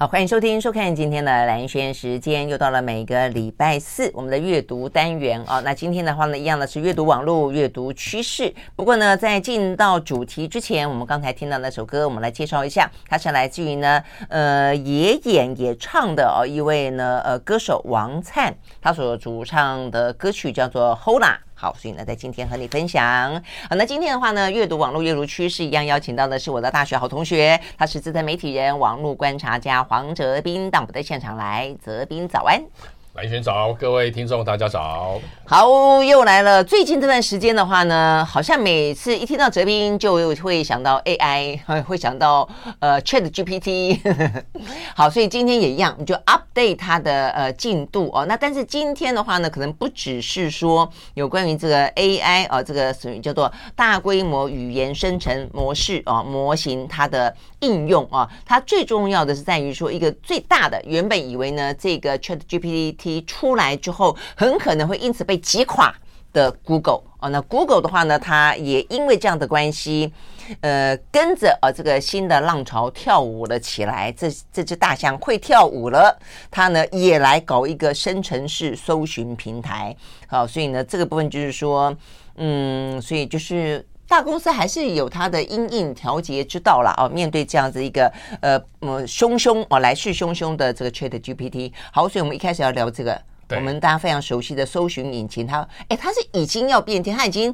好，欢迎收听、收看今天的兰轩时间，又到了每个礼拜四我们的阅读单元哦。那今天的话呢，一样的是阅读网络、阅读趋势。不过呢，在进到主题之前，我们刚才听到那首歌，我们来介绍一下，它是来自于呢，呃，也演也唱的哦，一位呢，呃，歌手王灿，他所主唱的歌曲叫做《Hola》。好，所以呢，在今天和你分享。好，那今天的话呢，阅读网络阅读趋势一样邀请到的是我的大学好同学，他是资深媒体人、网络观察家黄哲斌，到我们的现场来。哲斌，早安。兰萱早，各位听众大家早。好，又来了。最近这段时间的话呢，好像每次一听到哲斌，就会想到 AI，会想到呃 Chat GPT。好，所以今天也一样，你就 update 它的呃进度哦。那但是今天的话呢，可能不只是说有关于这个 AI 啊、这个属于叫做大规模语言生成模式啊、哦、模型它的应用啊、哦，它最重要的是在于说一个最大的，原本以为呢这个 Chat GPT。出来之后，很可能会因此被击垮的 Google 哦，那 Google 的话呢，它也因为这样的关系，呃，跟着啊这个新的浪潮跳舞了起来。这这只大象会跳舞了，它呢也来搞一个生成式搜寻平台。好，所以呢这个部分就是说，嗯，所以就是大公司还是有它的因应调节之道了啊。面对这样子一个呃嗯凶凶哦来势汹汹的这个 Chat GPT，好，所以我们一开始要聊这个。我们大家非常熟悉的搜寻引擎，它哎，它是已经要变天，它已经，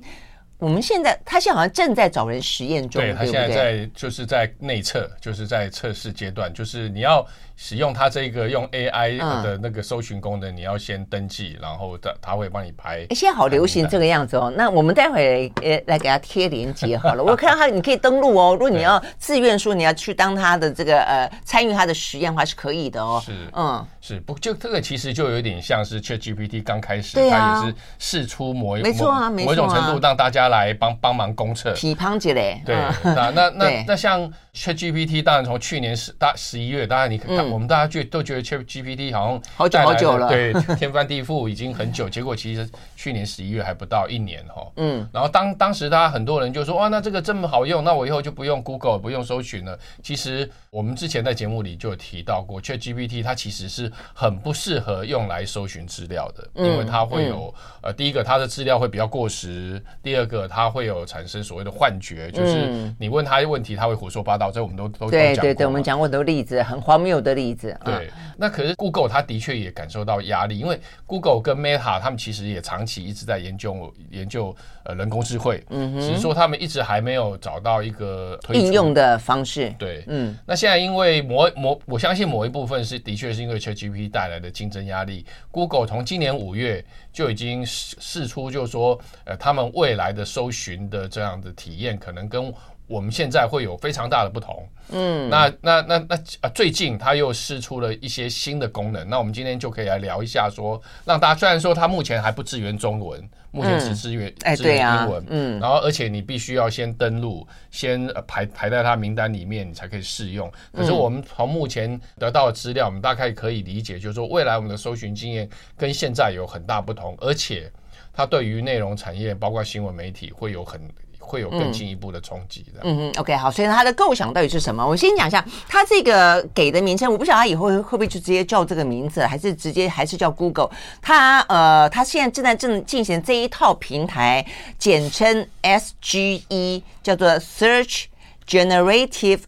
我们现在它现在好像正在找人实验中，对，它现在在就是在内测，就是在测试阶段，就是你要。使用它这个用 AI 的那个搜寻功能，你要先登记，然后它它会帮你排。哎，现在好流行这个样子哦。那我们待会呃来给他贴链接好了。我看到他你可以登录哦。如果你要自愿说你要去当它的这个呃参与他的实验的话是可以的哦。是，嗯，是不就这个其实就有点像是 ChatGPT 刚开始，它也是试出某一没错啊，某一种程度让大家来帮帮忙公测。批判起来。对，那那那那像 ChatGPT，当然从去年十大十一月，当然你看。我们大家觉都觉得 ChatGPT 好像好久好久了，对，天翻地覆已经很久。结果其实去年十一月还不到一年哈。嗯。然后当当时大家很多人就说哇，那这个这么好用，那我以后就不用 Google 不用搜寻了。其实我们之前在节目里就有提到过，ChatGPT 它其实是很不适合用来搜寻资料的，因为它会有呃，第一个它的资料会比较过时，第二个它会有产生所谓的幻觉，就是你问他问题，他会胡说八道。这我们都都对对对，我们讲过很多例子，很荒谬的例子。对。那可是 Google，它的确也感受到压力，因为 Google 跟 Meta 他们其实也长期一直在研究研究呃人工智慧，嗯哼，只是说他们一直还没有找到一个应用的方式。对，嗯，那现在因为某某，我相信某一部分是的确是因为 ChatGPT 带来的竞争压力，Google 从今年五月就已经试出，就是说呃他们未来的搜寻的这样的体验可能跟。我们现在会有非常大的不同，嗯，那那那那啊，最近它又试出了一些新的功能，那我们今天就可以来聊一下说，说让大家虽然说它目前还不支援中文，目前只支援支援英文，嗯，然后而且你必须要先登录，先排排在它名单里面，你才可以试用。可是我们从目前得到的资料，我们大概可以理解，就是说未来我们的搜寻经验跟现在有很大不同，而且它对于内容产业，包括新闻媒体，会有很。会有更进一步的冲击的。嗯嗯，OK，好，所以他的构想到底是什么？我先讲一下，他这个给的名称，我不晓得他以后会不会就直接叫这个名字，还是直接还是叫 Google？他呃，他现在正在正进行这一套平台，简称 SGE，叫做 Search Generative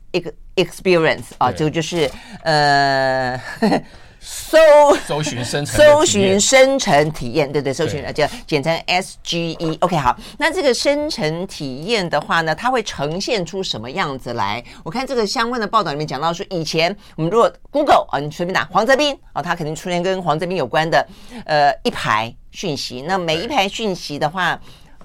Experience 啊，这个就是呃。搜搜寻生成搜寻生成体验，对对，搜寻叫简称 SGE。OK，好，那这个生成体验的话呢，它会呈现出什么样子来？我看这个相关的报道里面讲到说，以前我们如果 Google 啊，你随便打黄泽斌啊，他肯定出现跟黄泽斌有关的呃一排讯息。那每一排讯息的话。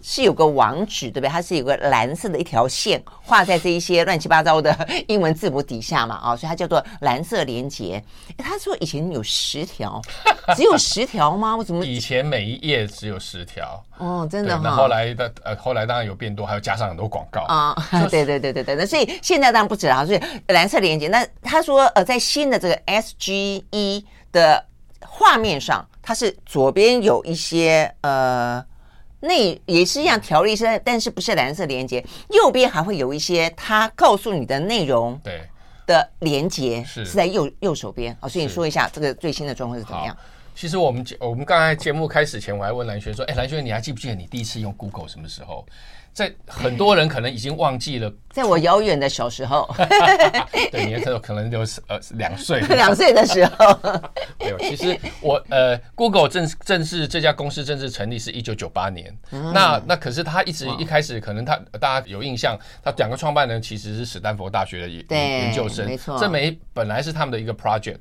是有个网址，对不对？它是有个蓝色的一条线画在这一些乱七八糟的英文字母底下嘛，啊、哦，所以它叫做蓝色连接。他说以前有十条，只有十条吗？我怎么？以前每一页只有十条。哦，真的、哦。那后来的呃，后来当然有变多，还有加上很多广告啊。哦、对对对对对，那所以现在当然不止了，所以蓝色连接。那他说呃，在新的这个 SGE 的画面上，它是左边有一些呃。那也是一样，条例是，但是不是蓝色连接。右边还会有一些它告诉你的内容。对，的连接是是在右右手边哦，所以你说一下这个最新的状况是怎么样？其实我们我们刚才节目开始前，我还问蓝轩说：“哎，蓝轩，你还记不记得你第一次用 Google 什么时候？”在很多人可能已经忘记了，在我遥远的小时候，对，你那时候可能就是呃两岁，两岁的时候，没有。其实我呃，Google 正正式这家公司正式成立是一九九八年，嗯、那那可是他一直一开始可能他大家有印象，他两个创办人其实是史丹佛大学的研研究生，没错，这没本来是他们的一个 project，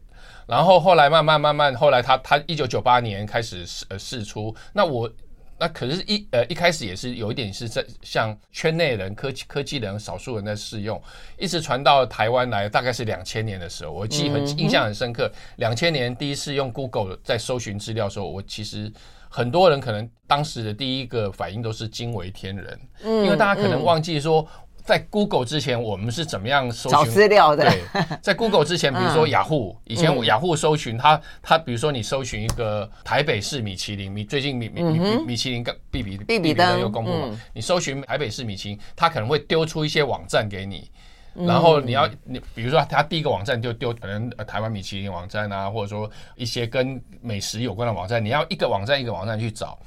然后后来慢慢慢慢，后来他他一九九八年开始试呃试出，那我。那可是一呃一开始也是有一点是在像圈内人、科技科技人少数人在试用，一直传到台湾来，大概是两千年的时候，我记很印象很深刻。两千年第一次用 Google 在搜寻资料的时候，我其实很多人可能当时的第一个反应都是惊为天人，因为大家可能忘记说。在 Google 之前，我们是怎么样搜寻找资料的？对，在 Google 之前，比如说雅虎，以前雅虎搜寻它，它比如说你搜寻一个台北市米其林，米最近米米米米其林刚必比必比登又公布嘛，你搜寻台北市米其林，它可能会丢出一些网站给你，然后你要你比如说它第一个网站就丢可能台湾米其林网站啊，或者说一些跟美食有关的网站，你要一个网站一个网站去找。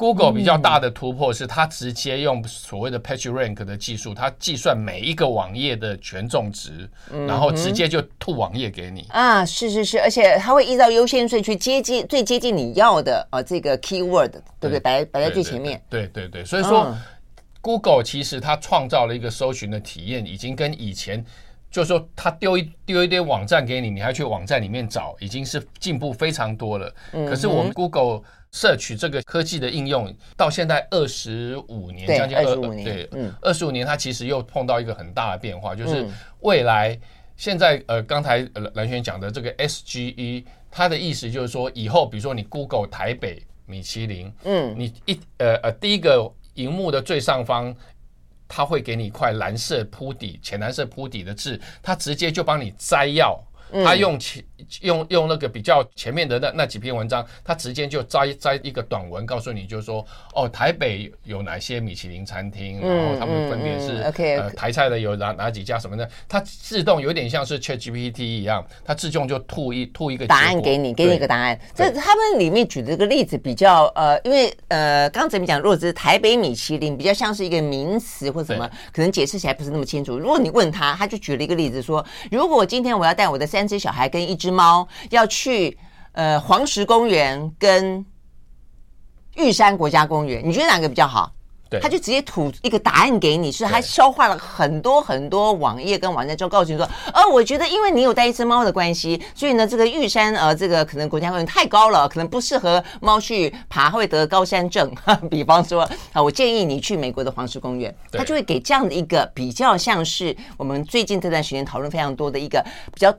Google 比较大的突破是，它直接用所谓的 PageRank 的技术，它计算每一个网页的权重值，然后直接就吐网页给你。啊，是是是，而且它会依照优先顺序接近最接近你要的啊这个 keyword，对不对？摆摆在最前面。对对对，所以说 Google 其实它创造了一个搜寻的体验，已经跟以前就是说它丢一丢一堆网站给你，你还去网站里面找，已经是进步非常多了。可是我们 Google。摄取这个科技的应用到现在二十五年，将近二十五年，对，二十五年，它其实又碰到一个很大的变化，就是未来现在呃，刚才蓝轩讲的这个 SGE，它的意思就是说，以后比如说你 Google 台北米其林，嗯，你一呃呃第一个荧幕的最上方，它会给你一块蓝色铺底、浅蓝色铺底的字，它直接就帮你摘要。他用前用用那个比较前面的那那几篇文章，他直接就摘摘一个短文，告诉你就是说，哦，台北有哪些米其林餐厅，然后他们分别是呃台菜的有哪哪几家什么的，它自动有点像是 ChatGPT 一样，它自动就吐一吐一个答案给你，给你一个答案。这他们里面举的这个例子比较呃，因为呃，刚才你讲，如果是台北米其林，比较像是一个名词或什么，可能解释起来不是那么清楚。如果你问他，他就举了一个例子说，如果今天我要带我的三三只小孩跟一只猫要去呃黄石公园跟玉山国家公园，你觉得哪个比较好？对，他就直接吐一个答案给你，是他消化了很多很多网页跟网站之后，告诉你说，呃，我觉得因为你有带一只猫的关系，所以呢，这个玉山呃，这个可能国家公园太高了，可能不适合猫去爬，会得高山症。比方说啊，我建议你去美国的黄石公园，他就会给这样的一个比较像是我们最近这段时间讨论非常多的一个比较。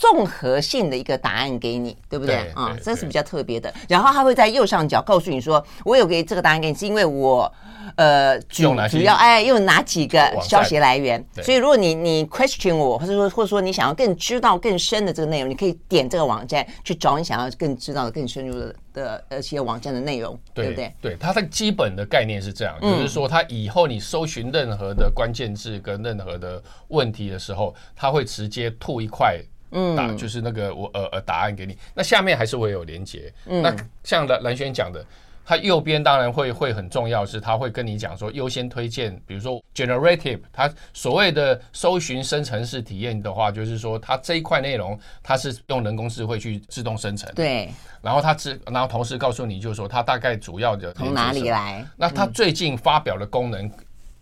综合性的一个答案给你，对不对啊？这是比较特别的。然后他会在右上角告诉你说：“我有给这个答案给你，是因为我呃主主要哎用哪几个消息来源。所以如果你你 question 我，或者说或者说你想要更知道更深的这个内容，你可以点这个网站去找你想要更知道的更深入的的一些网站的内容，对不对？对，它的基本的概念是这样，就是说它以后你搜寻任何的关键字跟任何的问题的时候，它会直接吐一块。嗯，答就是那个我呃呃答案给你，那下面还是会有连接。嗯，那像蓝蓝轩讲的，它右边当然会会很重要，是它会跟你讲说优先推荐，比如说 generative，它所谓的搜寻生成式体验的话，就是说它这一块内容它是用人工智慧去自动生成。对，然后它自然后同时告诉你，就是说它大概主要的从哪里来。那它最近发表的功能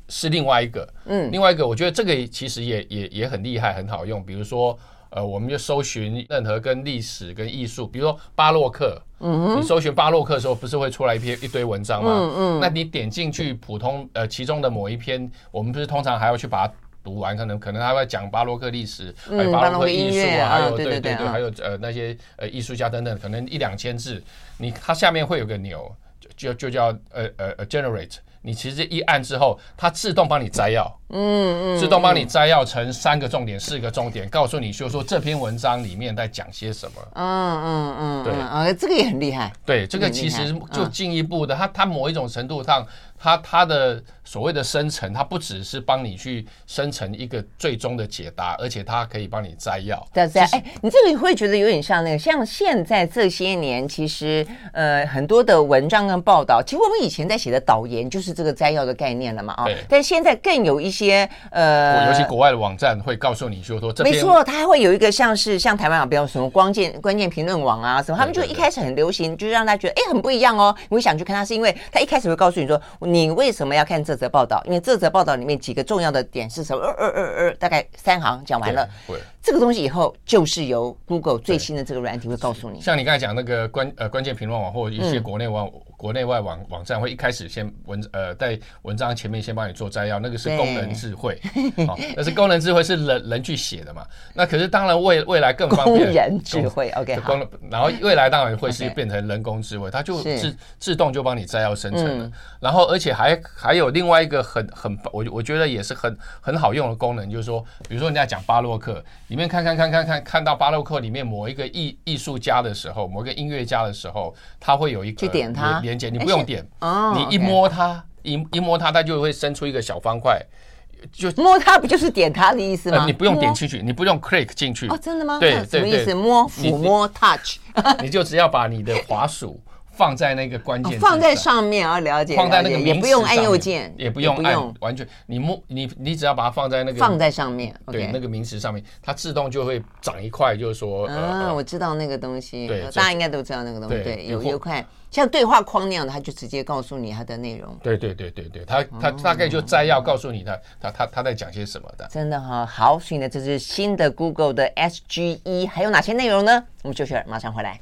是另外一个，嗯，另外一个我觉得这个其实也也也很厉害，很好用，比如说。呃，我们就搜寻任何跟历史跟艺术，比如说巴洛克，嗯，你搜寻巴洛克的时候，不是会出来一篇一堆文章吗？嗯嗯，那你点进去普通呃其中的某一篇，我们不是通常还要去把它读完，可能可能还会讲巴洛克历史，还有巴洛克艺术啊，还有对对对，还有呃那些呃艺术家等等，可能一两千字，你它下面会有个钮，就就叫呃呃呃 generate。你其实一按之后，它自动帮你摘要，嗯嗯，自动帮你摘要成三个重点、四个重点，告诉你就说这篇文章里面在讲些什么。嗯嗯嗯，对啊，这个也很厉害。对，这个其实就进一步的，它它某一种程度上，它它的所谓的生成，它不只是帮你去生成一个最终的解答，而且它可以帮你摘要。对对，哎，你这个你会觉得有点像那个，像现在这些年，其实呃很多的文章跟报道，其实我们以前在写的导言就是这个摘要的概念了嘛啊。对。但现在更有一些呃，尤其国外的网站会告诉你就说这，没错，它还会有一个像是像台湾啊，比如什么关键关键评论网啊什么，他们就一开始很流行，就是让大家觉得哎很不一样哦，你会想去看它，是因为它一开始会告诉你说。你为什么要看这则报道？因为这则报道里面几个重要的点是什么？呃呃呃呃，大概三行讲完了。这个东西以后就是由 Google 最新的这个软体会告诉你。像你刚才讲那个关呃关键评论网或一些国内网。嗯国内外网网站会一开始先文呃在文章前面先帮你做摘要，那个是功能智慧，哦，那是功能智慧是人人去写的嘛？那可是当然未未来更方便，工人智慧，OK 好。然后未来当然会是 变成人工智慧，它就自自动就帮你摘要生成了。然后而且还还有另外一个很很我我觉得也是很很好用的功能，就是说，比如说人家讲巴洛克，里面看看看看看看到巴洛克里面某一个艺艺术家的时候，某一个音乐家的时候，它会有一个去点他。连接你不用点，你一摸它，一一摸它，它就会伸出一个小方块，就摸它不就是点它的意思吗？你不用点进去，你不用 click 进去。哦，真的吗？对，什么意思？摸、抚摸、touch，你就只要把你的滑鼠放在那个关键，放在上面啊，了解。放在那个，也不用按右键，也不用按，完全你摸你你只要把它放在那个放在上面，对，那个名词上面，它自动就会长一块，就是说，嗯，我知道那个东西，对，大家应该都知道那个东西，对，有一块。像对话框那样的，它就直接告诉你它的内容。对对对对对，它它大概就摘要告诉你它它它它在讲些什么的。真的哈，好，所以呢，这是新的 Google 的 SGE，还有哪些内容呢？我们休息儿马上回来。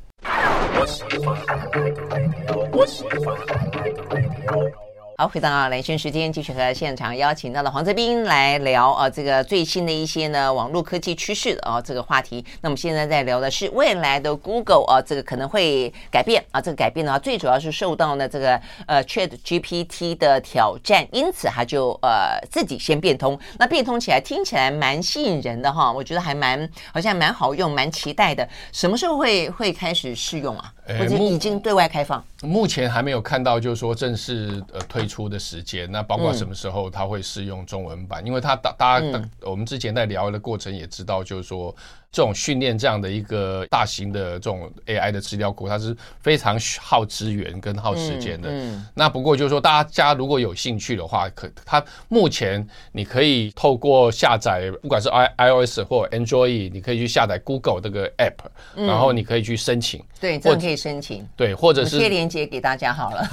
我是你爸爸我是你爸爸我是你爸爸我是你爸爸好，回到兰萱时间，继续和现场邀请到了黄泽斌来聊啊，这个最新的一些呢网络科技趋势的啊这个话题。那我们现在在聊的是未来的 Google 啊，这个可能会改变啊，这个改变的话，最主要是受到呢这个呃 Chat GPT 的挑战，因此它就呃自己先变通。那变通起来听起来蛮吸引人的哈，我觉得还蛮好像蛮好用，蛮期待的。什么时候会会开始试用啊？或者已经对外开放？目前还没有看到，就是说正式呃推。出的时间，那包括什么时候它会适用中文版？因为它大大家，我们之前在聊的过程也知道，就是说。这种训练这样的一个大型的这种 AI 的资料库，它是非常耗资源跟耗时间的。嗯，嗯，那不过就是说，大家如果有兴趣的话，可它目前你可以透过下载，不管是 i iOS 或 Android，你可以去下载 Google 这个 App，嗯，然后你可以去申请。对，这样可以申请。对，或者是贴链接给大家好了。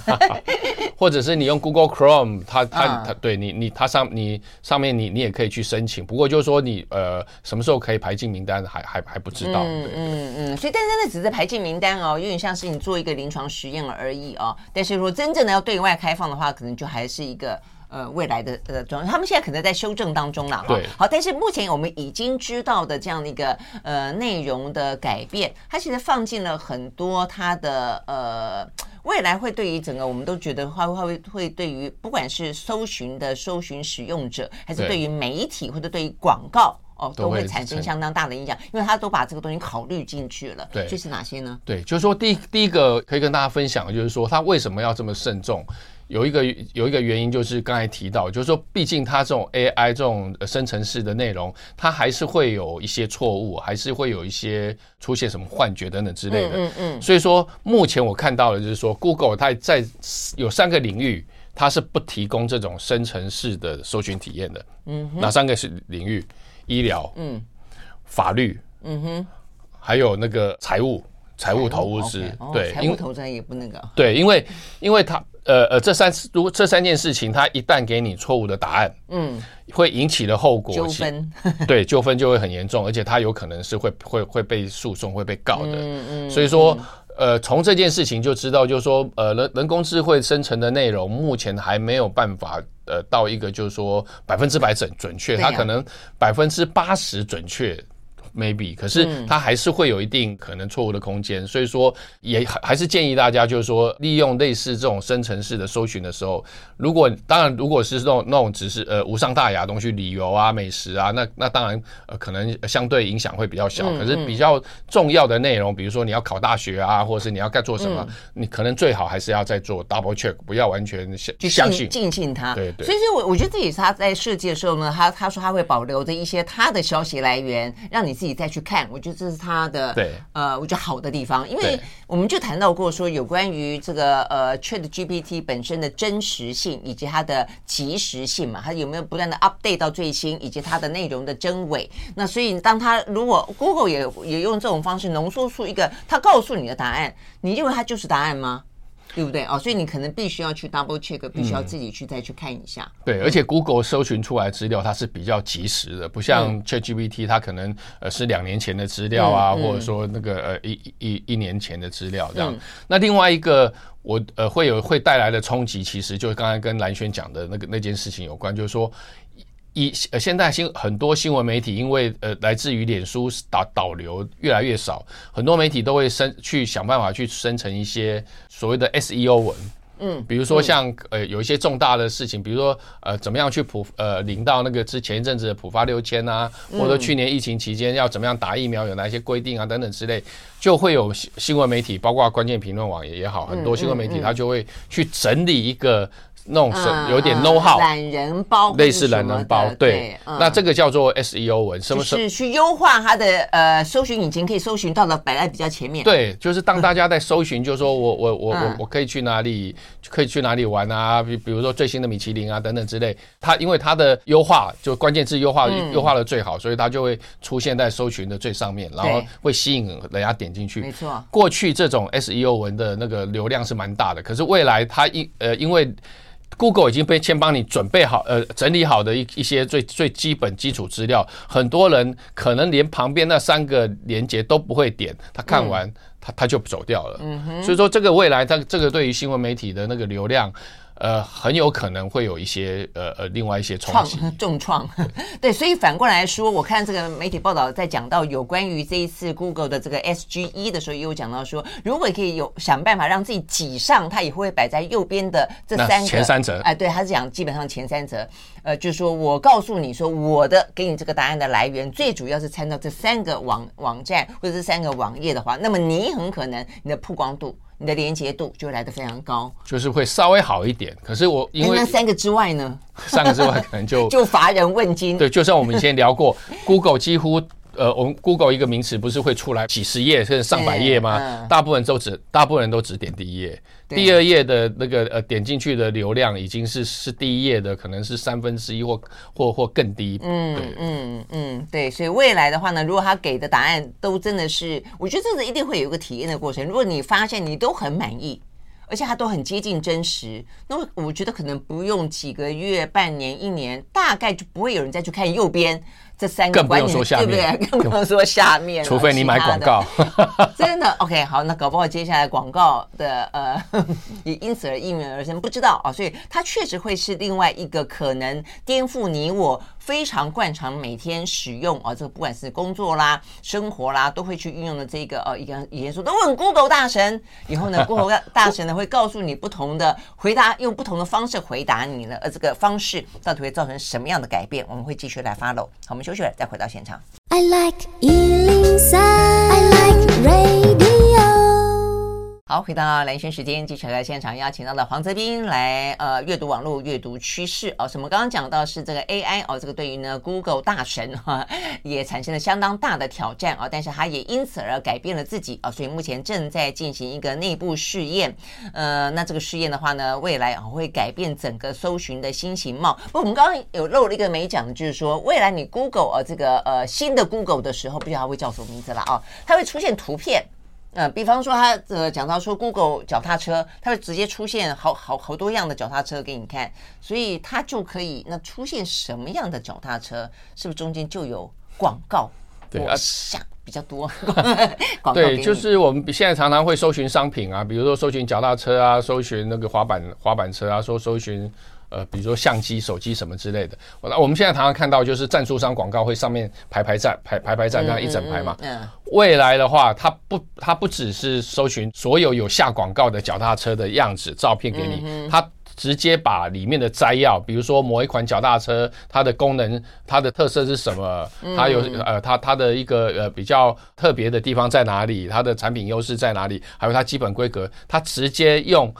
或者是你用 Google Chrome，它它它对你你它上你上面你你也可以去申请。不过就是说你呃什么时候可以排进名单？还还还不知道，嗯嗯嗯，所以但是那只是排进名单哦，有点像是你做一个临床实验而已哦。但是如果真正的要对外开放的话，可能就还是一个呃未来的呃状态。他们现在可能在修正当中了哈。对，好，但是目前我们已经知道的这样的一个呃内容的改变，它其实放进了很多它的呃未来会对于整个我们都觉得会会会对于不管是搜寻的搜寻使用者，还是对于媒体或者对于广告。哦，都会产生相当大的影响，因为他都把这个东西考虑进去了。对，就是哪些呢？对，就是说第第一个可以跟大家分享的，就是说他为什么要这么慎重？有一个有一个原因，就是刚才提到，就是说毕竟它这种 AI 这种生成式的内容，它还是会有一些错误，还是会有一些出现什么幻觉等等之类的。嗯嗯。所以说，目前我看到的就是说，Google 它在有三个领域，它是不提供这种生成式的搜寻体验的。嗯。哪三个是领域？医疗，嗯，法律，嗯哼，还有那个财务，财务投资，对，财务投资也不那个，对，因为，因为他，呃呃，这三次，如果这三件事情，他一旦给你错误的答案，嗯，会引起的后果纠纷，对，纠纷就会很严重，而且他有可能是会会会被诉讼，会被告的，嗯嗯，所以说。呃，从这件事情就知道，就是说，呃，人人工智慧生成的内容，目前还没有办法，呃，到一个就是说百分之百准准确，它可能百分之八十准确，maybe，可是它还是会有一定可能错误的空间，所以说也还还是建议大家就是说利用类似这种生成式的搜寻的时候，如果当然如果是那种那种只是呃无伤大雅的东西，旅游啊、美食啊，那那当然呃可能相对影响会比较小，可是比较重要的内容，比如说你要考大学啊，或者是你要该做什么，你可能最好还是要再做 double check，不要完全相相信尽信它。对对。所以说我我觉得这也是他在设计的时候呢，他他说他会保留着一些他的消息来源，让你自己再去看。我觉得这是他的对呃，我觉得好的地方，因为我们就谈到过说有关于这个呃 Chat GPT 本身的真实性以及它的及时性嘛，它有没有不断的 update 到最新，以及它的内容的真伪。那所以当它如果 Google 也也用这种方式浓缩出一个它告诉你的答案，你认为它就是答案吗？对不对哦？所以你可能必须要去 double check，必须要自己去再去看一下。嗯、对，而且 Google 搜寻出来资料它是比较及时的，不像 ChatGPT 它可能呃是两年前的资料啊，嗯、或者说那个呃一一一年前的资料这样。嗯、那另外一个我呃会有会带来的冲击，其实就是刚才跟蓝轩讲的那个那件事情有关，就是说。以呃，现在新很多新闻媒体，因为呃，来自于脸书导导流越来越少，很多媒体都会生去想办法去生成一些所谓的 SEO 文，嗯，比如说像呃有一些重大的事情，比如说呃怎么样去普呃领到那个之前一阵子的普发六千啊，或者去年疫情期间要怎么样打疫苗，有哪些规定啊等等之类，就会有新新闻媒体，包括关键评论网也也好，很多新闻媒体他就会去整理一个。那种是有点 know how，懒人包，类似懒人包，对，那这个叫做 SEO 文，什么是去优化它的呃搜寻引擎，可以搜寻到的摆在比较前面。对，就是当大家在搜寻，就是说我我我我我可以去哪里，可以去哪里玩啊？比比如说最新的米其林啊等等之类，它因为它的优化就关键字优化优化的最好，所以它就会出现在搜寻的最上面，然后会吸引人家点进去。没错，过去这种 SEO 文的那个流量是蛮大的，可是未来它因呃因为 Google 已经被先帮你准备好，呃，整理好的一一些最最基本基础资料，很多人可能连旁边那三个连接都不会点，他看完他他就走掉了。嗯，所以说这个未来，他这个对于新闻媒体的那个流量。呃，很有可能会有一些呃呃，另外一些冲击 重创，对，所以反过来说，我看这个媒体报道在讲到有关于这一次 Google 的这个 SGE 的时候，也有讲到说，如果可以有想办法让自己挤上，它也会摆在右边的这三个前三则。哎，对，他是讲基本上前三则，呃，就是说我告诉你说，我的给你这个答案的来源，最主要是参照这三个网网站或者这三个网页的话，那么你很可能你的曝光度。你的连接度就会来得非常高，就是会稍微好一点。可是我因为那三个之外呢？三个之外可能就 就乏人问津。对，就像我们以前聊过，Google 几乎呃，我们 Google 一个名词不是会出来几十页甚至上百页吗？嗯、大部分都只大部分人都只点第一页。第二页的那个呃点进去的流量已经是是第一页的可能是三分之一或或或更低。嗯嗯嗯，对，所以未来的话呢，如果他给的答案都真的是，我觉得这个一定会有一个体验的过程。如果你发现你都很满意，而且它都很接近真实，那我觉得可能不用几个月、半年、一年，大概就不会有人再去看右边。这三个，更不用说下面，对不对？更不用说下面，除非你买广告。真的，OK，好，那搞不好接下来广告的呃，也因此而应运而生，不知道啊。所以它确实会是另外一个可能颠覆你我非常惯常每天使用啊，这个不管是工作啦、生活啦，都会去运用的这个呃，一个以前说都问 Google 大神，以后呢，Google 大神呢会告诉你不同的回答，用不同的方式回答你呢，而这个方式到底会造成什么样的改变？我们会继续来 follow。好，我们休息了，再回到现场。I like 103, I like radio 好，回到蓝轩时间，继续来现场邀请到了黄泽斌来呃阅读网络阅读趋势哦。什么刚刚讲到是这个 AI 哦，这个对于呢 Google 大神哈、也产生了相当大的挑战啊、哦，但是他也因此而改变了自己啊、哦，所以目前正在进行一个内部试验。呃，那这个试验的话呢，未来会改变整个搜寻的新形貌。不我们刚刚有漏了一个没讲，就是说未来你 Google 啊、哦、这个呃新的 Google 的时候，不知道它会叫什么名字了啊、它会出现图片。呃，比方说他呃讲到说 Google 脚踏车，它会直接出现好好好多样的脚踏车给你看，所以它就可以那出现什么样的脚踏车，是不是中间就有广告？对，啊想比较多。对，就是我们现在常常会搜寻商品啊，比如说搜寻脚踏车啊，搜寻那个滑板滑板车啊，说搜寻。呃，比如说相机、手机什么之类的，那我们现在常常看到就是赞助商广告会上面排排站、排排排站这样一整排嘛。嗯。未来的话，它不，它不只是搜寻所有有下广告的脚踏车的样子照片给你，它直接把里面的摘要，比如说某一款脚踏车，它的功能、它的特色是什么，它有呃，它它的一个呃比较特别的地方在哪里，它的产品优势在哪里，还有它基本规格，它直接用。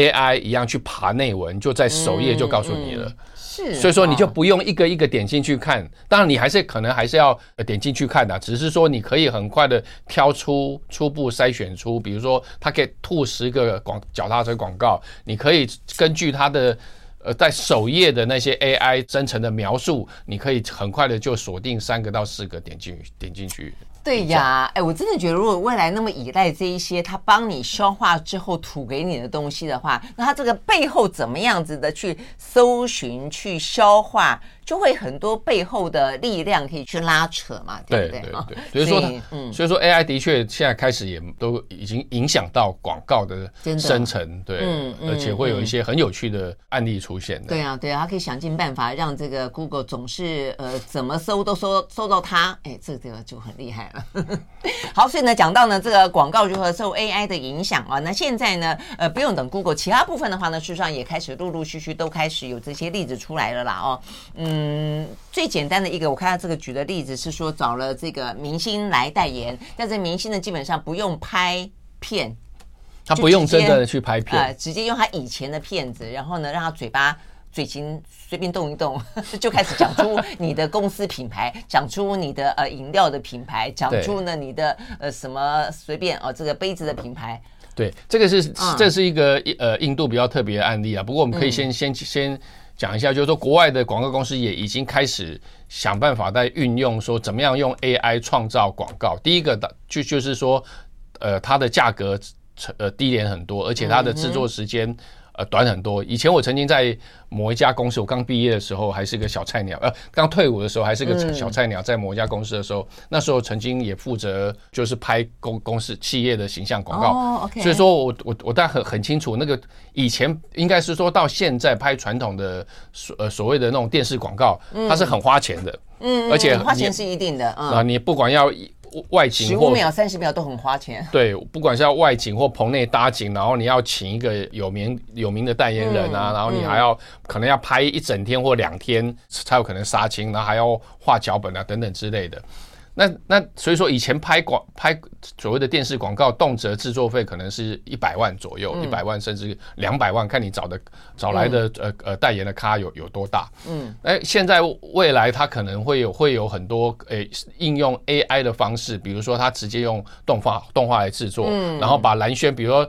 AI 一样去爬内文，就在首页就告诉你了。是，所以说你就不用一个一个点进去看。当然，你还是可能还是要点进去看的，只是说你可以很快的挑出初步筛选出，比如说它可以吐十个广脚踏车广告，你可以根据它的呃在首页的那些 AI 生成的描述，你可以很快的就锁定三个到四个点进点进去。对呀，哎，我真的觉得，如果未来那么依赖这一些他帮你消化之后吐给你的东西的话，那他这个背后怎么样子的去搜寻、去消化？就会很多背后的力量可以去拉扯嘛，对不对？对对对，所以说，嗯，所以说 AI 的确现在开始也都已经影响到广告的生成，对，而且会有一些很有趣的案例出现的。对啊，对啊，他可以想尽办法让这个 Google 总是呃怎么搜都搜搜到它，哎，这个就很厉害了。好，所以呢，讲到呢这个广告如何受 AI 的影响啊，那现在呢，呃，不用等 Google，其他部分的话呢，事实上也开始陆陆续续都开始有这些例子出来了啦，哦，嗯。嗯，最简单的一个，我看到这个举的例子是说找了这个明星来代言，但是明星呢基本上不用拍片，他不用真的去拍片，呃，直接用他以前的片子，然后呢让他嘴巴嘴型随便动一动，就开始讲出你的公司品牌，讲出你的呃饮料的品牌，讲出呢你的呃什么随便哦这个杯子的品牌。对，这个是这是一个呃印度比较特别的案例啊。不过我们可以先、嗯、先先。讲一下，就是说国外的广告公司也已经开始想办法在运用，说怎么样用 AI 创造广告。第一个的就就是说，呃，它的价格呃低廉很多，而且它的制作时间。呃，短很多。以前我曾经在某一家公司，我刚毕业的时候还是个小菜鸟，呃，刚退伍的时候还是个小菜鸟，在某一家公司的时候，那时候曾经也负责就是拍公公司企业的形象广告。所以说我我我大概很很清楚，那个以前应该是说到现在拍传统的所呃所谓的那种电视广告，它是很花钱的，嗯，而且花钱是一定的啊，你不管要。外景十五秒、三十秒都很花钱。对，不管是要外景或棚内搭景，然后你要请一个有名有名的代言人啊，然后你还要可能要拍一整天或两天才有可能杀青，然后还要画脚本啊等等之类的。那那所以说，以前拍广拍所谓的电视广告，动辄制作费可能是一百万左右，一百万甚至两百万，看你找的找来的呃呃代言的咖有有多大。嗯，哎，现在未来它可能会有会有很多诶应用 AI 的方式，比如说它直接用动画动画来制作，嗯。然后把蓝轩，比如说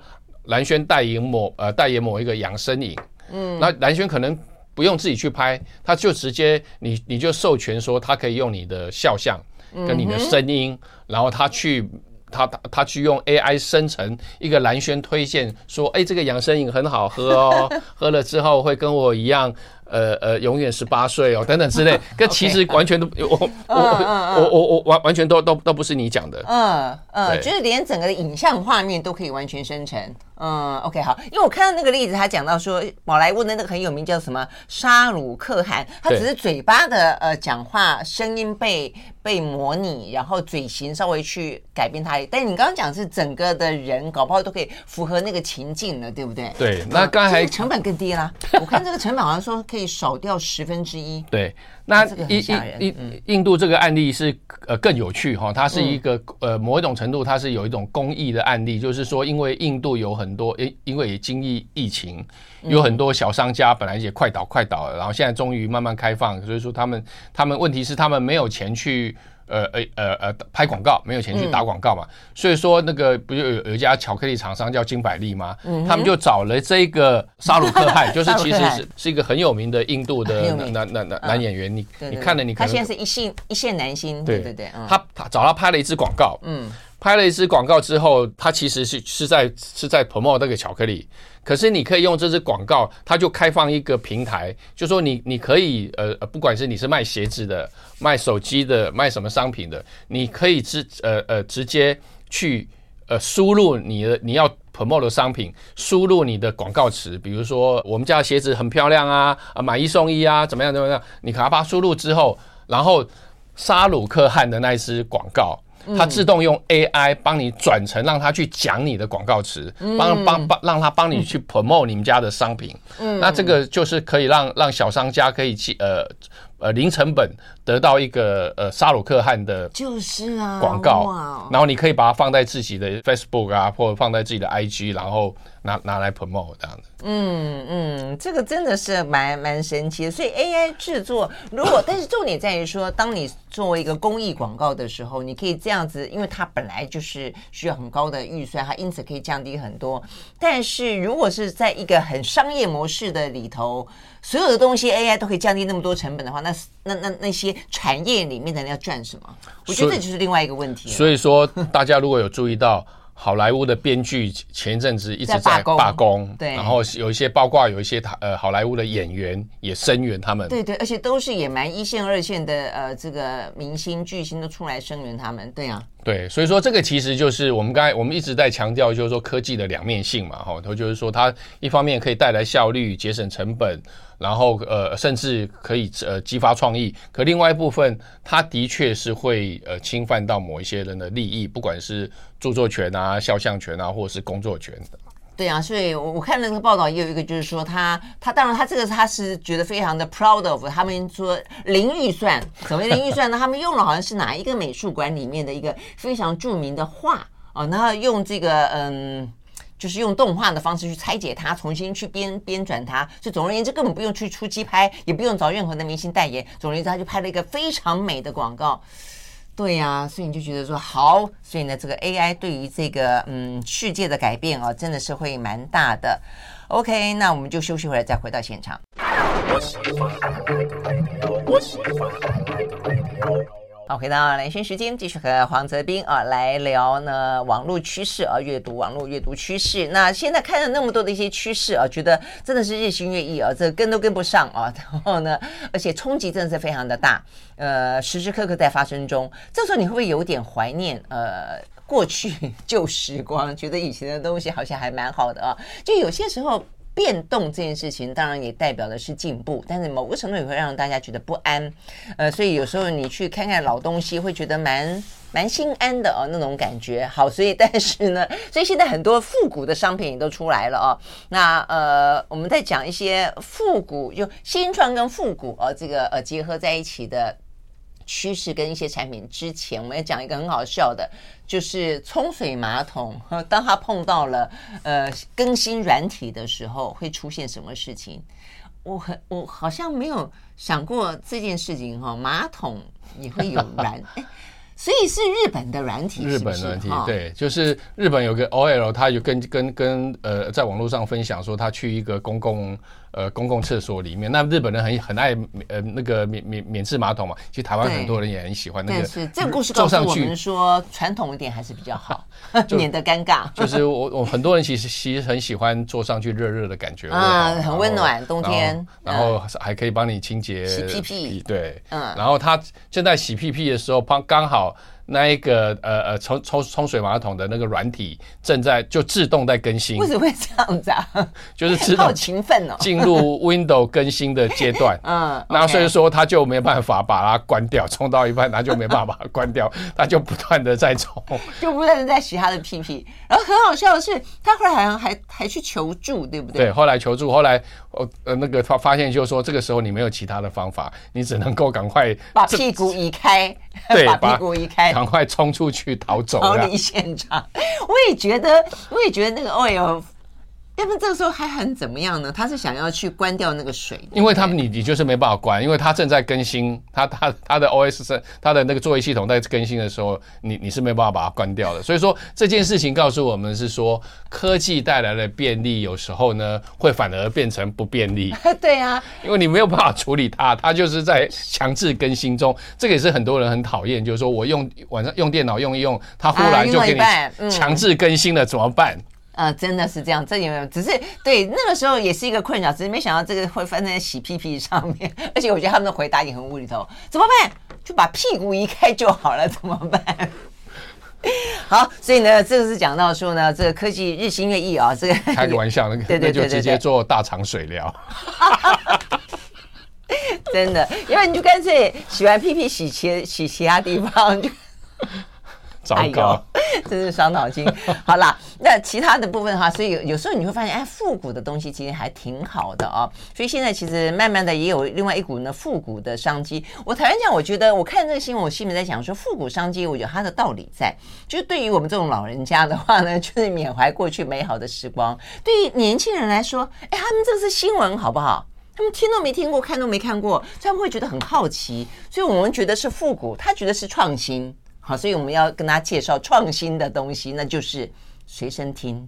蓝轩代言某呃代言某一个养生饮，嗯，那蓝轩可能不用自己去拍，他就直接你你就授权说他可以用你的肖像。跟你的声音，然后他去，他他他去用 AI 生成一个蓝轩推荐，说，哎，这个养生饮很好喝哦，喝了之后会跟我一样。呃呃，永远十八岁哦，等等之类，跟其实完全都我我我我我完完全都都都不是你讲的，嗯嗯，就是连整个的影像画面都可以完全生成，嗯，OK 好，因为我看到那个例子，他讲到说宝莱坞的那个很有名叫什么沙鲁克汗，他只是嘴巴的呃讲话声音被被模拟，然后嘴型稍微去改变它，但你刚刚讲是整个的人搞不好都可以符合那个情境了，对不对？对，那刚才成本更低啦，我看这个成本好像说可以。少掉十分之一。对，那印印印度这个案例是呃更有趣哈，它是一个呃某一种程度它是有一种公益的案例，就是说因为印度有很多因因为也经历疫情，有很多小商家本来也快倒快倒了，然后现在终于慢慢开放，所以说他们他们问题是他们没有钱去。呃呃呃呃，拍广告没有钱去打广告嘛，嗯、所以说那个不就有有一家巧克力厂商叫金百利吗？嗯、他们就找了这个沙鲁克汗，就是其实是是一个很有名的印度的男男男男演员。你你看了你看，他现在是一线一线男星，对对对，他他找他拍了一支广告，嗯，拍了一支广告之后，它其实是是在是在 promote 那个巧克力。可是你可以用这支广告，它就开放一个平台，就说你你可以呃，不管是你是卖鞋子的、卖手机的、卖什么商品的，你可以直呃呃直接去呃输入你的你要 promote 的商品，输入你的广告词，比如说我们家鞋子很漂亮啊，啊买一送一啊，怎么样怎么样？你把它输入之后，然后沙鲁克汗的那一支广告。它自动用 AI 帮你转成，让它去讲你的广告词，帮帮帮，让它帮你去 promote 你们家的商品。嗯，那这个就是可以让让小商家可以去呃呃零成本得到一个呃沙鲁克汗的，就是啊广告，然后你可以把它放在自己的 Facebook 啊，或者放在自己的 IG，然后拿拿来 promote 这样的。嗯嗯，这个真的是蛮蛮神奇的。所以 AI 制作，如果但是重点在于说，当你作为一个公益广告的时候，你可以这样子，因为它本来就是需要很高的预算，它因此可以降低很多。但是如果是在一个很商业模式的里头，所有的东西 AI 都可以降低那么多成本的话，那那那那些产业里面的人要赚什么？我觉得这就是另外一个问题。所以说，大家如果有注意到。好莱坞的编剧前一阵子一直在罢工，对，然后有一些包括有一些呃好莱坞的演员也声援他们，对对，而且都是也蛮一线二线的呃这个明星巨星都出来声援他们，对啊，对，所以说这个其实就是我们刚才我们一直在强调，就是说科技的两面性嘛，哈，它就是说它一方面可以带来效率、节省成本。然后呃，甚至可以呃激发创意，可另外一部分，它的确是会呃侵犯到某一些人的利益，不管是著作权啊、肖像权啊，或者是工作权。对啊，所以我我看那个报道也有一个，就是说他他当然他这个他是觉得非常的 proud of，他们说零预算，所谓零预算呢，他们用了好像是哪一个美术馆里面的一个非常著名的画哦，然后用这个嗯。就是用动画的方式去拆解它，重新去编编转它，就总而言之，根本不用去出机拍，也不用找任何的明星代言。总而言之，他就拍了一个非常美的广告。对呀、所以你就觉得说好，所以呢，这个 AI 对于这个嗯世界的改变啊，真的是会蛮大的。OK，那我们就休息会儿，再回到现场。好，回到兰萱时间，继续和黄泽斌啊来聊呢网络趋势啊，阅读网络阅读趋势。那现在看了那么多的一些趋势啊，觉得真的是日新月异啊，这跟都跟不上啊。然后呢，而且冲击真的是非常的大，呃，时时刻刻在发生中。这时候你会不会有点怀念呃过去旧时光，觉得以前的东西好像还蛮好的啊？就有些时候。变动这件事情当然也代表的是进步，但是某个程度也会让大家觉得不安，呃，所以有时候你去看看老东西，会觉得蛮蛮心安的哦，那种感觉。好，所以但是呢，所以现在很多复古的商品也都出来了哦。那呃，我们在讲一些复古，就新创跟复古哦，这个呃结合在一起的。趋势跟一些产品之前，我们要讲一个很好笑的，就是冲水马桶，当它碰到了呃更新软体的时候，会出现什么事情？我很我好像没有想过这件事情哈，马桶也会有软。所以是日本的软体是是，日本软体对，就是日本有个 OL，他就跟跟跟呃，在网络上分享说，他去一个公共呃公共厕所里面，那日本人很很爱呃那个免免免治马桶嘛，其实台湾很多人也很喜欢那个。但是这个故事告诉我们说，传统一点还是比较好，免得尴尬。就是我我很多人其实其实很喜欢坐上去热热的感觉啊，很温暖，冬天，然后还可以帮你清洁洗屁屁，对，嗯，然后他正在洗屁屁的时候，刚刚好。那一个呃呃冲冲冲水马桶的那个软体正在就自动在更新，为什么会这样子啊？就是自动勤奋哦，进入 Windows 更新的阶段。嗯，那所以说他就没办法把它关掉，冲到一半他就没办法把它关掉，他就不断的在冲，就不断的在洗他的屁屁。然后很好笑的是，他后来好像还还去求助，对不对？对，后来求助，后来呃呃那个发发现就是说，这个时候你没有其他的方法，你只能够赶快把屁股移开，对，把屁股移开。赶快冲出去逃走，逃离现场。我也觉得，我也觉得那个 OL，要不然这个时候还很怎么样呢？他是想要去关掉那个水，因为他们你你就是没办法关，因为他正在更新，他他他的 OS 是他的那个作业系统在更新的时候，你你是没办法把它关掉的。所以说这件事情告诉我们是说，科技带来的便利有时候呢会反而变成不便利。对啊，因为你没有办法处理它，它就是在强制更新中。这个也是很多人很讨厌，就是说我用晚上用电脑用一用，它忽然就给你强制更新了，怎么办？呃，真的是这样，这有没有？只是对那个时候也是一个困扰，只是没想到这个会发生在洗屁屁上面。而且我觉得他们的回答也很无厘头，怎么办？就把屁股移开就好了，怎么办？好，所以呢，这个是讲到说呢，这个科技日新月异啊，这个开个玩笑，那个 对对就直接做大肠水疗。真的，因为你就干脆洗完屁屁洗其洗其他地方就。糟糕，哎、真是伤脑筋。好啦，那其他的部分哈，所以有有时候你会发现，哎，复古的东西其实还挺好的啊。所以现在其实慢慢的也有另外一股呢复古的商机。我坦白讲，我觉得我看这个新闻，我心里在想说，复古商机，我觉得它的道理在，就是对于我们这种老人家的话呢，就是缅怀过去美好的时光。对于年轻人来说，哎，他们这是新闻好不好？他们听都没听过，看都没看过，所以他们会觉得很好奇。所以我们觉得是复古，他觉得是创新。好，所以我们要跟大家介绍创新的东西，那就是随身听。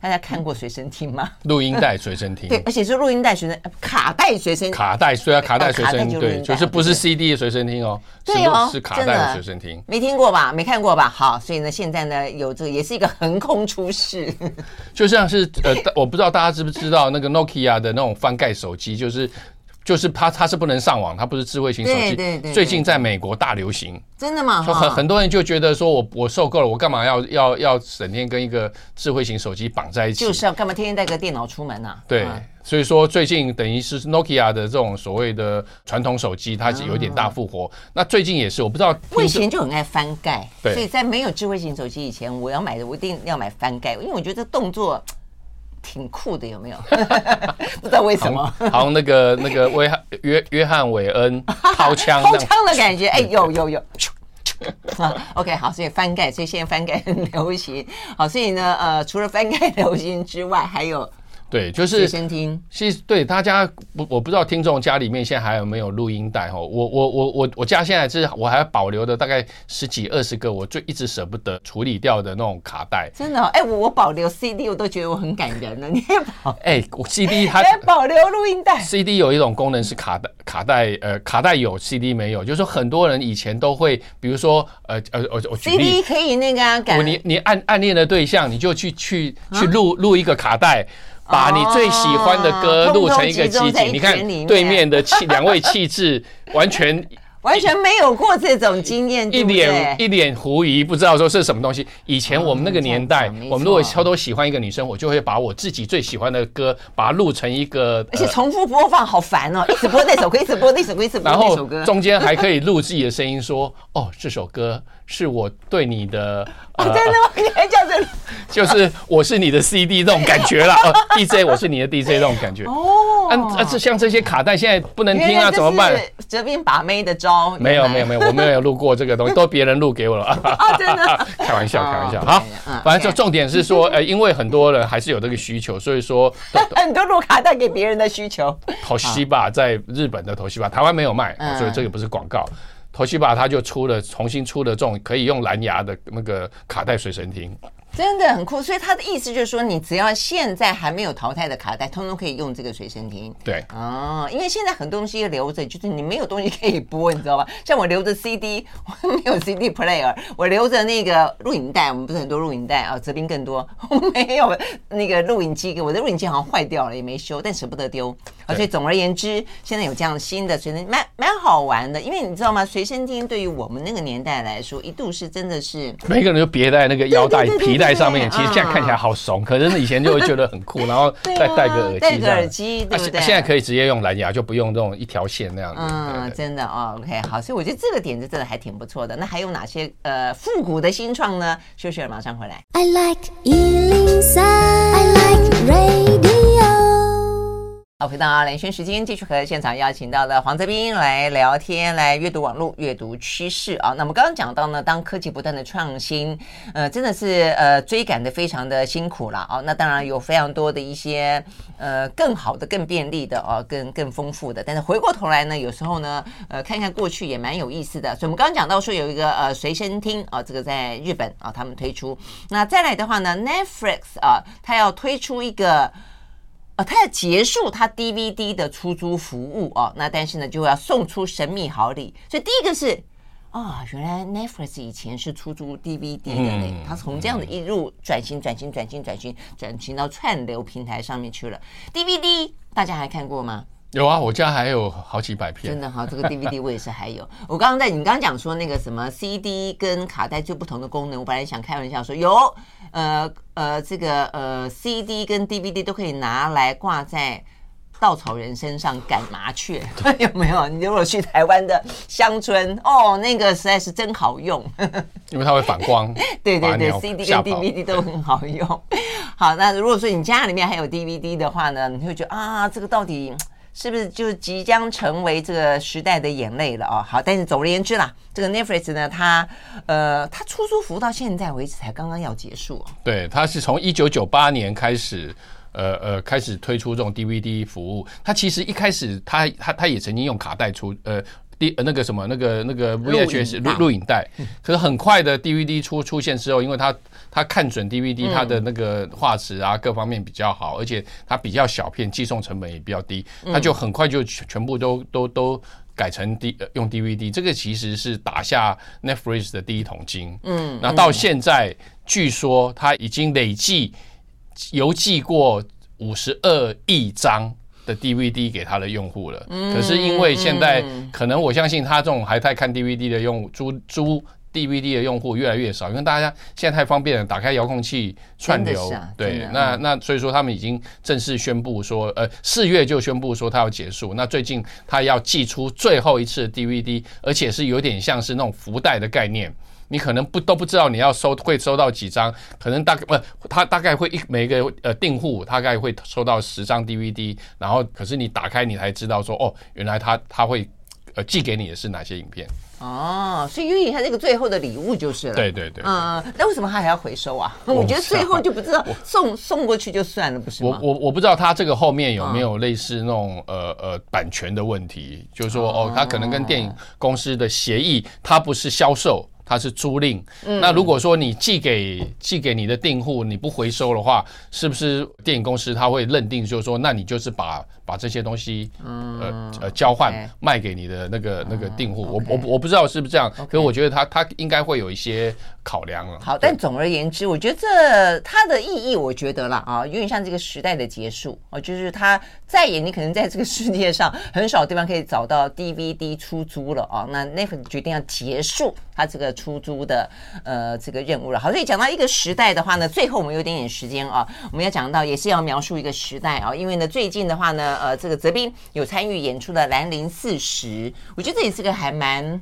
大家看过随身听吗？录音带随身听，对，而且是录音带随身卡带随身卡带，虽然卡带随身听，对，就是不是 CD 的随身听哦，对哦，是卡带的随身听，没听过吧？没看过吧？好，所以呢，现在呢，有这个也是一个横空出世，就像是呃，我不知道大家知不知道那个 Nokia 的那种翻盖手机，就是。就是它，它是不能上网，它不是智慧型手机。对对对。最近在美国大流行。真的吗？很很多人就觉得说我我受够了，我干嘛要要要整天跟一个智慧型手机绑在一起？就是要干嘛天天带个电脑出门啊？对，所以说最近等于是 Nokia 的这种所谓的传统手机，它有点大复活。那最近也是，我不知道。我以前就很爱翻盖，所以在没有智慧型手机以前，我要买的我一定要买翻盖，因为我觉得这动作。挺酷的，有没有？不知道为什么，好像那个那个威汉约约翰韦恩 掏枪掏枪的感觉，哎，有有有。啊，OK，好，所以翻盖，所以现在翻盖很流行。好，所以呢，呃，除了翻盖流行之外，还有。对，就是随身听。其实对大家，我我不知道听众家里面现在还有没有录音带哈。我我我我我家现在是我还保留的大概十几二十个，我最一直舍不得处理掉的那种卡带。真的、哦？哎，我我保留 CD，我都觉得我很感人了。你也保？哎，CD 还保留录音带。CD 有一种功能是卡带卡带，呃，卡带有 CD 没有，就是说很多人以前都会，比如说呃呃我我 CD 可以那个啊，改你你暗暗恋的对象，你就去去去录录一个卡带。把你最喜欢的歌录成一个集锦，你看对面的气 两位气质完全 完全没有过这种经验，一脸一脸狐疑，不知道说是什么东西。以前我们那个年代，我们如果偷偷喜欢一个女生，我就会把我自己最喜欢的歌，把它录成一个，而且重复播放，好烦哦！一直播那首歌，一直播那首歌，一直播那首歌，然后中间还可以录自己的声音，说：“哦，这首歌。”是我对你的，呃、真的吗？你 还叫这？就是我是你的 CD 这种感觉啦。DJ 我是你的 DJ 这种感觉。哦，啊，这像这些卡带现在不能听啊，怎么办？这边把妹的招？没有没有没有，我没有录过这个东西，都别人录给我了。啊，真的？开玩笑开玩笑。好，反正就重点是说，呃，因为很多人还是有这个需求，所以说很多录卡带给别人的需求。Toshiba 在日本的 Toshiba，台湾没有卖，所以这个不是广告。Toshiba 它就出了重新出了这种可以用蓝牙的那个卡带随身听。真的很酷，所以他的意思就是说，你只要现在还没有淘汰的卡带，通通可以用这个随身听。对，哦，因为现在很多东西留着，就是你没有东西可以播，你知道吧？像我留着 CD，我 没有 CD player，我留着那个录影带，我们不是很多录影带啊，泽斌更多，我没有那个录影机，给我的录影机好像坏掉了，也没修，但舍不得丢。而且总而言之，现在有这样新的随身听，蛮蛮好玩的，因为你知道吗？随身听对于我们那个年代来说，一度是真的是每个人都别在那个腰带皮带。上面，其实现在看起来好怂，可是以前就会觉得很酷，然后再戴个耳机，戴个耳机，对不对？现在可以直接用蓝牙，就不用这种一条线那样子。嗯，真的哦，OK，好，所以我觉得这个点子真的还挺不错的。那还有哪些呃复古的新创呢？休息了，马上回来。I like 103, I like radio 回到啊，蓝轩时间，继续和现场邀请到的黄泽斌来聊天，来阅读网络，阅读趋势啊。那么刚刚讲到呢，当科技不断的创新，呃，真的是呃追赶的非常的辛苦了啊。那当然有非常多的一些呃更好的、更便利的啊，更更丰富的。但是回过头来呢，有时候呢，呃，看看过去也蛮有意思的。所以我们刚刚讲到说有一个呃随身听啊，这个在日本啊他们推出。那再来的话呢，Netflix 啊，它要推出一个。呃，他要结束他 DVD 的出租服务哦，那但是呢，就要送出神秘好礼。所以第一个是啊、哦，原来 Netflix 以前是出租 DVD 的嘞，他从这样的一路转型、转型、转型、转型、转型到串流平台上面去了。DVD 大家还看过吗？有啊，我家还有好几百片。真的哈，这个 DVD 我也是还有。我刚刚在你刚刚讲说那个什么 CD 跟卡带最不同的功能，我本来想开玩笑说有，呃呃，这个呃 CD 跟 DVD 都可以拿来挂在稻草人身上赶麻雀，有没有？你如果去台湾的乡村，哦，那个实在是真好用，因为它会反光。对对对，CD 跟 DVD 都很好用。好，那如果说你家里面还有 DVD 的话呢，你会觉得啊，这个到底？是不是就即将成为这个时代的眼泪了哦？好，但是总而言之啦，这个 Netflix 呢，它呃，它出租服务到现在为止才刚刚要结束哦。对，它是从一九九八年开始，呃呃，开始推出这种 DVD 服务。它其实一开始它，它它它也曾经用卡带出，呃。第那个什么那个那个 VHS 录录影带，可是很快的 DVD 出出现之后，因为它它看准 DVD 它的那个画质啊各方面比较好，而且它比较小片，寄送成本也比较低，它就很快就全部都都都改成 D 用 DVD。这个其实是打下 Netflix 的第一桶金。嗯，那到现在据说他已经累计邮寄过五十二亿张。的 DVD 给他的用户了，可是因为现在可能我相信他这种还在看 DVD 的用租租 DVD 的用户越来越少，因为大家现在太方便了，打开遥控器串流，对，那那所以说他们已经正式宣布说，呃，四月就宣布说它要结束，那最近他要寄出最后一次 DVD，而且是有点像是那种福袋的概念。你可能不都不知道你要收会收到几张，可能大概不，他大概会一每个呃订户大概会收到十张 DVD，然后可是你打开你才知道说哦，原来他他会呃寄给你的是哪些影片。哦，所以因为他这个最后的礼物就是了。对对对。嗯，那为什么他还要回收啊？我觉得最后就不知道送送过去就算了，不是吗？我我我不知道他这个后面有没有类似那种呃呃版权的问题，就是说哦，他可能跟电影公司的协议，他不是销售。它是租赁，嗯那如果说你寄给寄给你的订户，你不回收的话，是不是电影公司他会认定就是说，那你就是把把这些东西呃呃交换卖给你的那个那个订户？我我我不知道是不是这样，可是我觉得他他应该会有一些考量了。好，但总而言之，我觉得这它的意义，我觉得啦啊，有点像这个时代的结束啊，就是它再也你可能在这个世界上很少地方可以找到 DVD 出租了啊，那 Netflix 决定要结束它这个。出租的呃这个任务了，好，所以讲到一个时代的话呢，最后我们有点点时间啊，我们要讲到也是要描述一个时代啊，因为呢最近的话呢，呃这个泽斌有参与演出的《兰陵四十》，我觉得这也是个还蛮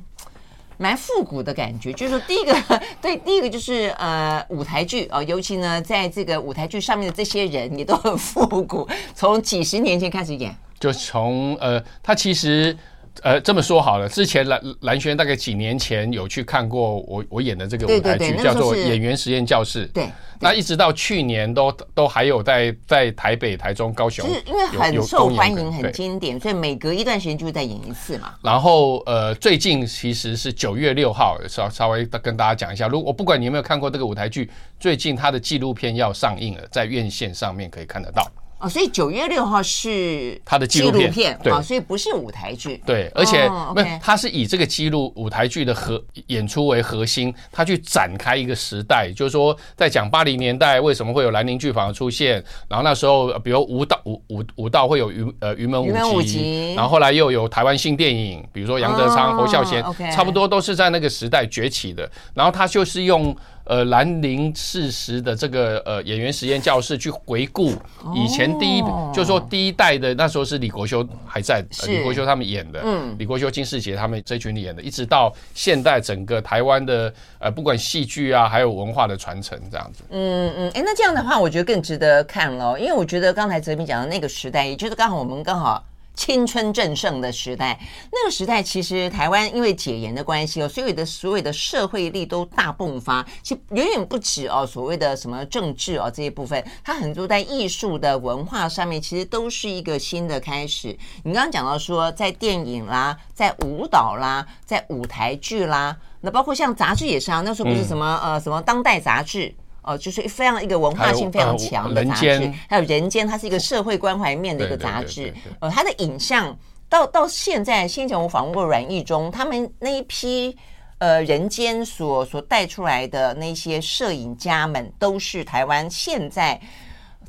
蛮复古的感觉，就是说第一个 对，第一个就是呃舞台剧啊，尤其呢在这个舞台剧上面的这些人也都很复古，从几十年前开始演，就从呃他其实。呃，这么说好了，之前蓝蓝轩大概几年前有去看过我我演的这个舞台剧，叫做《演员实验教室》。对，那一直到去年都都还有在在台北、台中、高雄，就是因为很受欢迎、很经典，所以每隔一段时间就会再演一次嘛。然后呃，最近其实是九月六号，稍稍微跟大家讲一下，如果我不管你有没有看过这个舞台剧，最近它的纪录片要上映了，在院线上面可以看得到。哦，所以九月六号是他的纪录片，对，所以不是舞台剧，对，而且不，他是以这个记录舞台剧的核演出为核心，他去展开一个时代，就是说在讲八零年代为什么会有兰陵剧坊出现，然后那时候比如舞蹈舞舞舞蹈会有云呃云门舞集，然后后来又有台湾新电影，比如说杨德昌、侯孝贤，差不多都是在那个时代崛起的，然后他就是用呃兰陵四十的这个呃演员实验教室去回顾以前第一，哦、就是说第一代的那时候是李国修还在，呃、李国修他们演的，嗯，李国修、金世杰他们这群演的，一直到现代整个台湾的呃不管戏剧啊，还有文化的传承这样子。嗯嗯，哎、欸，那这样的话，我觉得更值得看了，因为我觉得刚才哲斌讲的那个时代，也就是刚好我们刚好。青春正盛的时代，那个时代其实台湾因为解严的关系哦，所有的所有的社会力都大迸发，其实远远不止哦，所谓的什么政治哦这些部分，它很多在艺术的文化上面，其实都是一个新的开始。你刚刚讲到说，在电影啦，在舞蹈啦，在舞台剧啦，那包括像杂志也是啊，那时候不是什么、呃什么当代杂志。哦，就是非常一个文化性非常强的杂志，还有人间，它是一个社会关怀面的一个杂志。呃，它的影像到到现在，先前我访问过阮义忠，他们那一批呃人间所所带出来的那些摄影家们，都是台湾现在。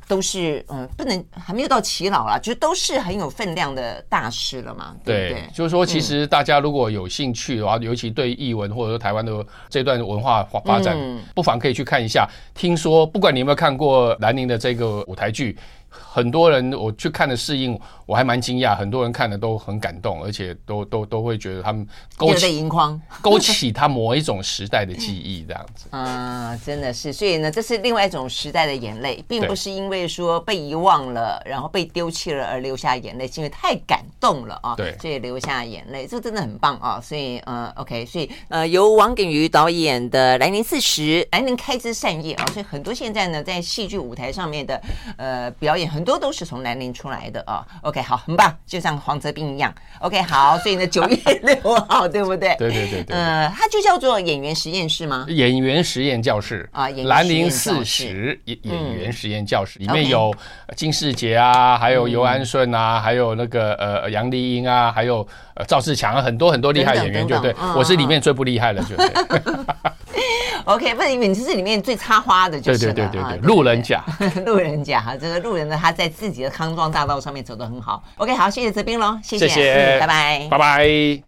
都是嗯，不能还没有到齐老啦，就都是很有分量的大师了嘛。对，对，就是说，其实大家如果有兴趣的话，嗯、尤其对译文或者说台湾的这段文化发展，嗯、不妨可以去看一下。听说，不管你有没有看过兰陵的这个舞台剧。很多人我去看的适应，我还蛮惊讶，很多人看的都很感动，而且都都都会觉得他们勾起盈眶，勾起他某一种时代的记忆，这样子。啊，真的是，所以呢，这是另外一种时代的眼泪，并不是因为说被遗忘了，然后被丢弃了而流下眼泪，是因为太感动了啊，对，所以流下眼泪，这真的很棒啊。所以呃，OK，所以呃，由王耿瑜导演的《来年四十》，来年开枝散叶啊，所以很多现在呢，在戏剧舞台上面的呃表演。很多都是从南宁出来的啊。OK，好，很棒，就像黄泽斌一样。OK，好，所以呢，九月 六号，对不对？对对对对。呃，它就叫做演员实验室吗？演员实验教室啊，兰陵四十演演员实验教室里面有金世杰啊，还有尤安顺啊，还有那个呃杨丽英啊，还有呃赵志强啊，很多很多厉害演员，就对。我是里面最不厉害的，就对。OK，不是你是里面最插花的，就是对对对对对，路人甲，路人甲哈，这个路人呢，他在自己的康庄大道上面走得很好。OK，好，谢谢泽斌喽，谢谢，拜拜，拜拜。